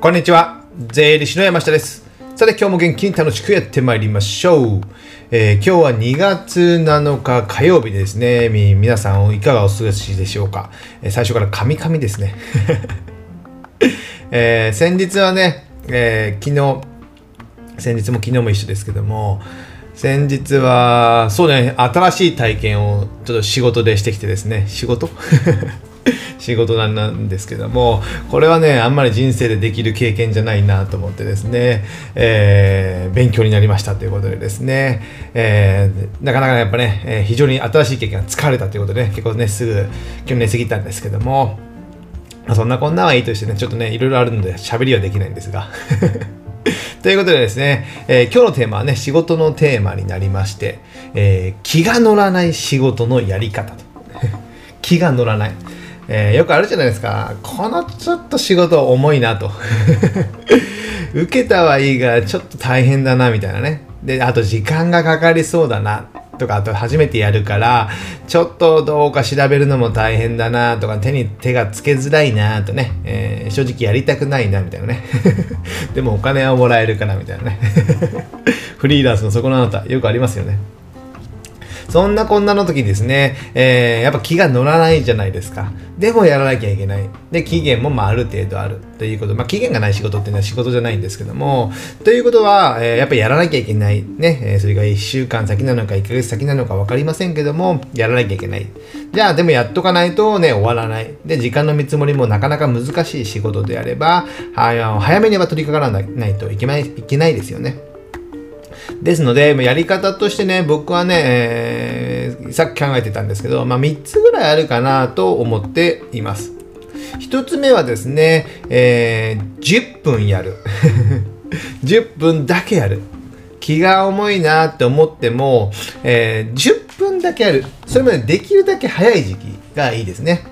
こんにちは。税理士の山下です。さて、今日も元気に楽しくやってまいりましょう。えー今日は2月7日火曜日ですね。み皆さんいかがお過ごしでしょうか？えー最初からカミカミですね。えー先日はね、え昨日、先日も昨日も一緒ですけども、先日は、そうね、新しい体験をちょっと仕事でしてきてですね、仕事？仕事なんですけども、これはね、あんまり人生でできる経験じゃないなと思ってですね、えー勉強になりましたということでですね、えーなかなかやっぱね、えー非常に新しい経験が疲れたということで、ね、結構ね、すぐ今日寝すぎたんですけども、まそんなこんなはいいとしてね、ちょっとね、いろいろあるので喋りはできないんですが。ということでですね、えー今日のテーマはね、仕事のテーマになりまして、えー気が乗らない仕事のやり方と。気が乗らない。えーよくあるじゃないですか。このちょっと仕事重いなと。受けたはいいが、ちょっと大変だな、みたいなね。で、あと時間がかかりそうだな。とか、あと初めてやるから、ちょっとどうか調べるのも大変だなとか、手に手がつけづらいなとね、えー正直やりたくないなみたいなね。でもお金はもらえるからみたいなね。フリーランスのそこのあなた、よくありますよね。そんなこんなの時ですね、えーやっぱ気が乗らないじゃないですか。でもやらなきゃいけない。で、期限もまあある程度あるということ。まあ期限がない仕事っていうのは仕事じゃないんですけども、ということは、えーやっぱりやらなきゃいけない。ね、えーそれが1週間先なのか1ヶ月先なのか分かりませんけども、やらなきゃいけない。じゃあでもやっとかないとね、終わらない。で、時間の見積もりもなかなか難しい仕事であれば、は早めには取り掛からないといけないいけないですよね。ですので、やり方としてね、僕はね、えーさっき考えてたんですけど、まあ、3つぐらいあるかなと思っています。1つ目はですね、えー10分やる。10分だけやる。気が重いなって思っても、えー10分だけやる。それまでできるだけ早い時期がいいですね。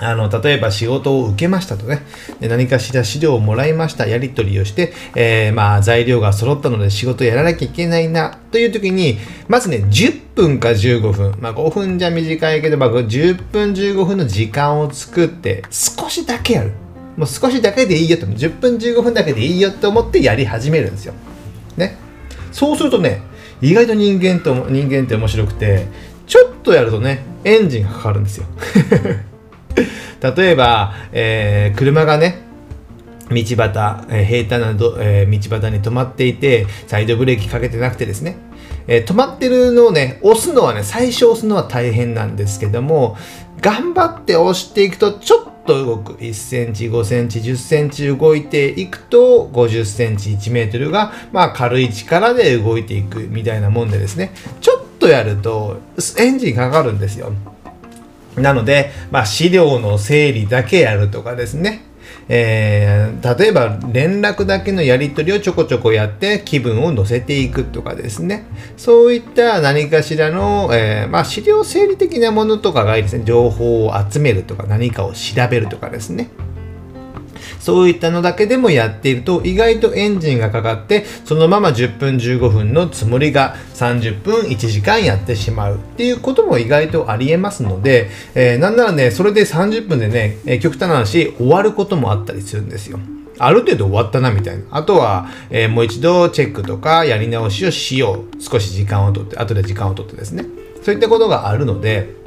あの、例えば仕事を受けましたとね、で何かしら資料をもらいました、やり取りをして、えーまあ、材料が揃ったので仕事やらなきゃいけないな、という時に、まずね、10分か15分、まあ、5分じゃ短いけど、まあ、10分15分の時間を作って、少しだけやる。もう少しだけでいいよと、10分15分だけでいいよと思ってやり始めるんですよ。ね。そうするとね、意外と人間と、人間って面白くて、ちょっとやるとね、エンジンがかかるんですよ。例えば、えー車がね、道端、えー平坦など、えー道端に止まっていて、サイドブレーキかけてなくてですね、えー止まってるのをね、押すのはね、最初押すのは大変なんですけども、頑張って押していくと、ちょっと動く。1センチ、5センチ、10センチ動いていくと、50センチ、1メートルが、まあ軽い力で動いていくみたいなもんでですね、ちょっとやると、エンジンかかるんですよ。なので、まあ、資料の整理だけやるとかですね。えー例えば連絡だけのやり取りをちょこちょこやって気分を乗せていくとかですね。そういった何かしらの、えーまあ、資料整理的なものとかがいいですね。情報を集めるとか何かを調べるとかですね。そういったのだけでもやっていると意外とエンジンがかかってそのまま10分15分のつもりが30分1時間やってしまうっていうことも意外とありえますので、えーなんならねそれで30分でね、えー極端な話終わることもあったりするんですよ。ある程度終わったなみたいな。あとは、えーもう一度チェックとかやり直しをしよう。少し時間をとって、後で時間をとってですね。そういったことがあるので、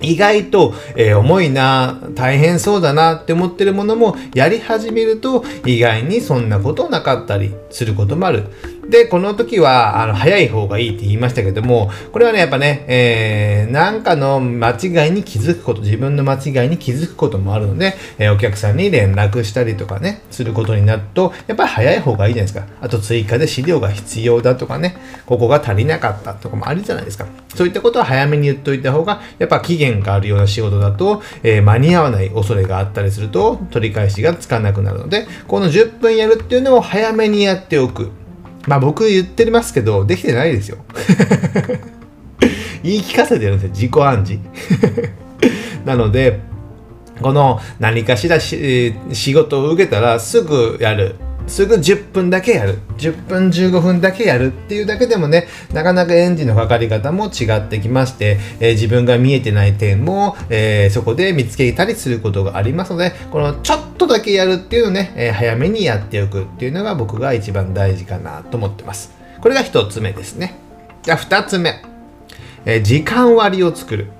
意外と、えー重いな、大変そうだなって思ってるものもやり始めると意外にそんなことなかったりすることもある。で、この時は、あの、早い方がいいって言いましたけども、これはね、やっぱね、えー、なんかの間違いに気づくこと、自分の間違いに気づくこともあるので、えーお客さんに連絡したりとかね、することになると、やっぱり早い方がいいじゃないですか。あと追加で資料が必要だとかね、ここが足りなかったとかもあるじゃないですか。そういったことは早めに言っといた方が、やっぱ期限があるような仕事だと、えー間に合わない恐れがあったりすると、取り返しがつかなくなるので、この10分やるっていうのを早めにやっておく。まあ僕言ってますけど、できてないですよ。言い聞かせてるんですよ。自己暗示。なので、この何かしらし仕事を受けたらすぐやる。すぐ10分だけやる。10分15分だけやるっていうだけでもねなかなかエンジンのかかり方も違ってきまして、えー、自分が見えてない点も、えー、そこで見つけたりすることがありますのでこのちょっとだけやるっていうのをね、えー、早めにやっておくっていうのが僕が一番大事かなと思ってます。これが1つ目ですね。じゃあ2つ目、え時間割を作る。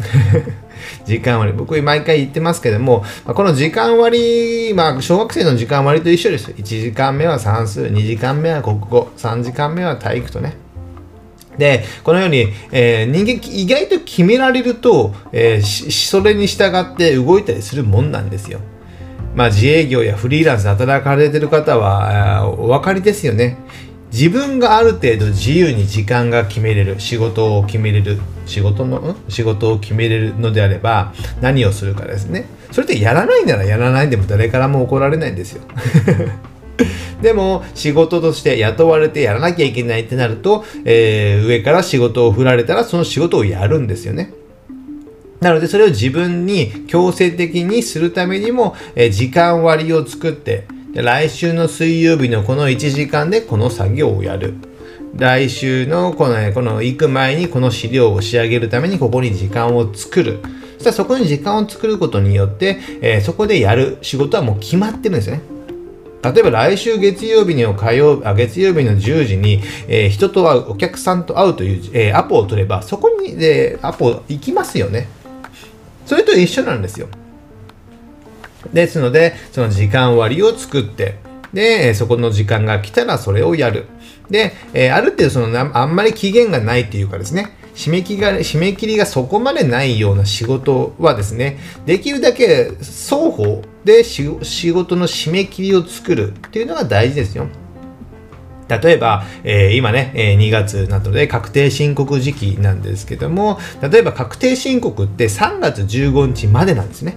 時間割。僕毎回言ってますけどもま、この時間割、まあ、小学生の時間割と一緒です。1時間目は算数、2時間目は国語、3時間目は体育とね。で、このように、えー、人間意外と決められると、えー、それに従って動いたりするもんなんですよ。まあ、自営業やフリーランスで働かれてる方は、お分かりですよね。自分がある程度自由に時間が決めれる仕事を決めれる仕事の仕事を決めれるのであれば何をするかですね。それってやらないならやらないでも誰からも怒られないんですよ。でも仕事として雇われてやらなきゃいけないってなると、えー、上から仕事を振られたらその仕事をやるんですよね。なのでそれを自分に強制的にするためにも、えー、時間割を作ってで来週の水曜日のこの1時間でこの作業をやる。来週のこの、この行く前にこの資料を仕上げるためにここに時間を作る。そしたらそこに時間を作ることによって、えー、そこでやる仕事はもう決まってるんですね。例えば来週月曜日の火曜あ月曜日の10時に、えー、人と会う、お客さんと会うという、えー、アポを取れば、そこに、え、アポ行きますよね。それと一緒なんですよ。ですので、その時間割を作って、で、そこの時間が来たらそれをやる。で、えー、ある程度そのあんまり期限がないっていうかですね、締め切りが締め切りがそこまでないような仕事はですね、できるだけ双方で仕事の締め切りを作るっていうのが大事ですよ。例えば、えー、今ね、えー、2月なので確定申告時期なんですけども、例えば確定申告って3月15日までなんですね。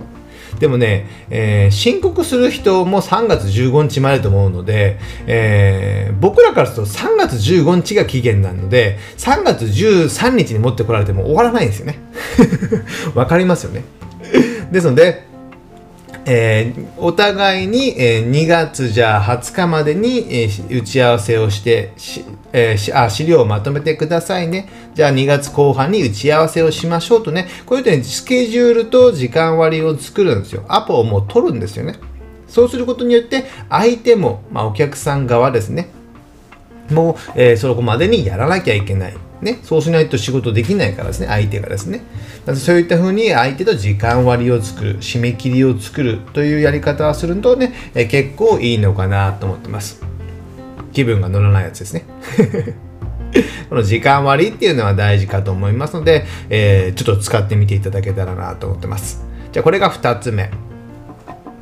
でもね、えー、申告する人も3月15日までと思うので、えー、僕らからすると3月15日が期限なので、3月13日に持ってこられても終わらないんですよね。わかりますよね。ですので、えー、お互いに、えー、2月じゃあ20日までに、えー、打ち合わせをしてし、えー、あ資料をまとめてくださいね。じゃあ2月後半に打ち合わせをしましょうとね、こういうふうにスケジュールと時間割を作るんですよ。アポをもう取るんですよね。そうすることによって、相手も、まあ、お客さん側ですね、もう、えー、そこまでにやらなきゃいけない。ね、そうしないと仕事できないからですね、相手がですね。そういったふうに相手と時間割を作る、締め切りを作るというやり方をするとね、え結構いいのかなと思ってます。気分が乗らないやつですね。この時間割っていうのは大事かと思いますので、えー、ちょっと使ってみていただけたらなと思ってます。じゃあこれが2つ目。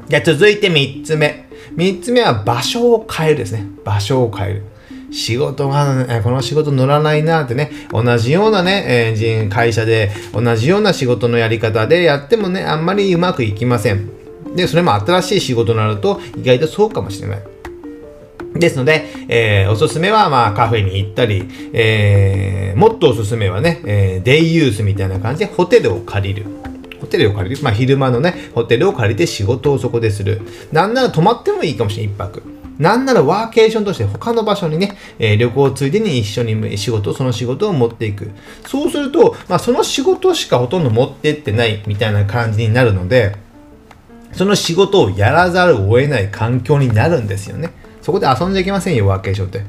じゃあ続いて3つ目。3つ目は場所を変えるですね。場所を変える。仕事が、この仕事乗らないなってね、同じようなね、え、会社で同じような仕事のやり方でやってもね、あんまりうまくいきません。で、それも新しい仕事になると意外とそうかもしれない。ですので、えー、おすすめは、まあ、カフェに行ったり、えー、もっとおすすめはね、えー、デイユースみたいな感じでホテルを借りる。ホテルを借りる。まあ、昼間のね、ホテルを借りて仕事をそこでする。なんなら泊まってもいいかもしれない、一泊。なんならワーケーションとして他の場所にね、えー、旅行ついでに一緒に仕事、その仕事を持っていく。そうすると、まあ、その仕事しかほとんど持ってってないみたいな感じになるので、その仕事をやらざるを得ない環境になるんですよね。そこで遊んじゃいけませんよ、ワーケーションって。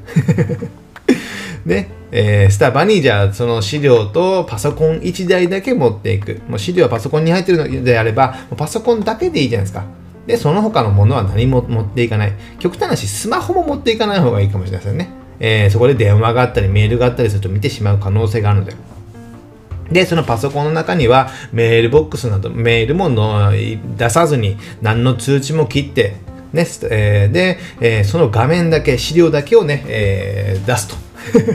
で、えー、スタバにじゃあその資料とパソコン1台だけ持っていく。もう資料はパソコンに入ってるのであれば、パソコンだけでいいじゃないですか。で、その他のものは何も持っていかない。極端なし、スマホも持っていかない方がいいかもしれませんね。えー、そこで電話があったり、メールがあったりすると見てしまう可能性があるので。で、そのパソコンの中にはメールボックスなど、メールもの出さずに、何の通知も切って、ね、えー、で、えー、その画面だけ、資料だけをね、えー、出すと。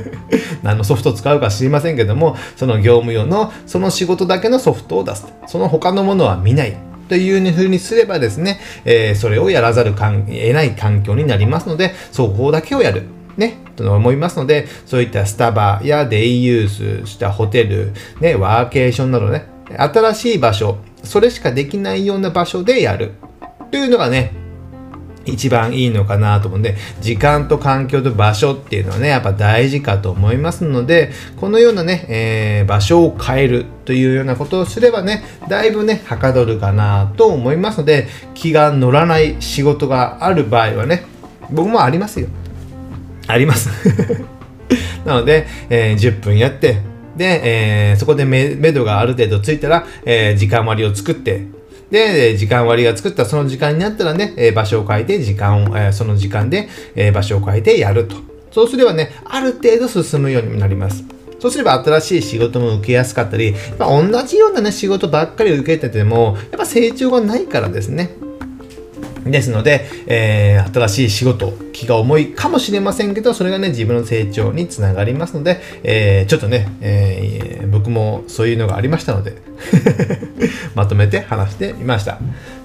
何のソフトを使うか知りませんけども、その業務用の、その仕事だけのソフトを出すと。その他のものは見ない。というふうにすればですね、え、それをやらざるかん得ない環境になりますので、そこだけをやる。ね、と思いますので、そういったスタバやデイユースしたホテル、ね、ワーケーションなどね、新しい場所、それしかできないような場所でやる。というのがね、一番いいのかなと思うんで、時間と環境と場所っていうのはね、やっぱ大事かと思いますので、このようなね、えー、場所を変えるというようなことをすればね、だいぶね、はかどるかなと思いますので、気が乗らない仕事がある場合はね、僕もありますよ。あります。なので、えー、10分やって、で、えー、そこで目処がある程度ついたら、えー、時間割を作って、で、時間割が作ったその時間になったらね、え場所を変えて、時間を、えその時間で、え場所を変えてやると。そうすればね、ある程度進むようになります。そうすれば新しい仕事も受けやすかったり、やっぱ同じようなね、仕事ばっかり受けてても、やっぱ成長がないからですね。ですので、えー、新しい仕事、気が重いかもしれませんけど、それがね、自分の成長につながりますので、えー、ちょっとね、えー、僕もそういうのがありましたので まとめて話してみました。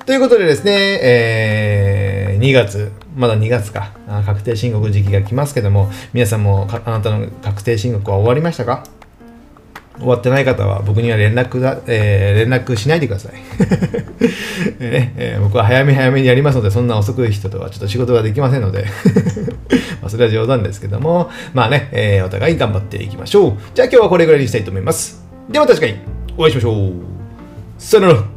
ということでですね、えー、2月、まだ2月か、確定申告時期が来ますけども、皆さんもあなたの確定申告は終わりましたか？終わってない方は僕には連絡だ、えー、連絡しないでください、ねえー、僕は早め早めにやりますので、そんな遅く人とはちょっと仕事ができませんので まそれは冗談ですけども、まあね、えー、お互い頑張っていきましょう。じゃあ今日はこれぐらいにしたいと思います。では確かにお会いしましょう。さよなら。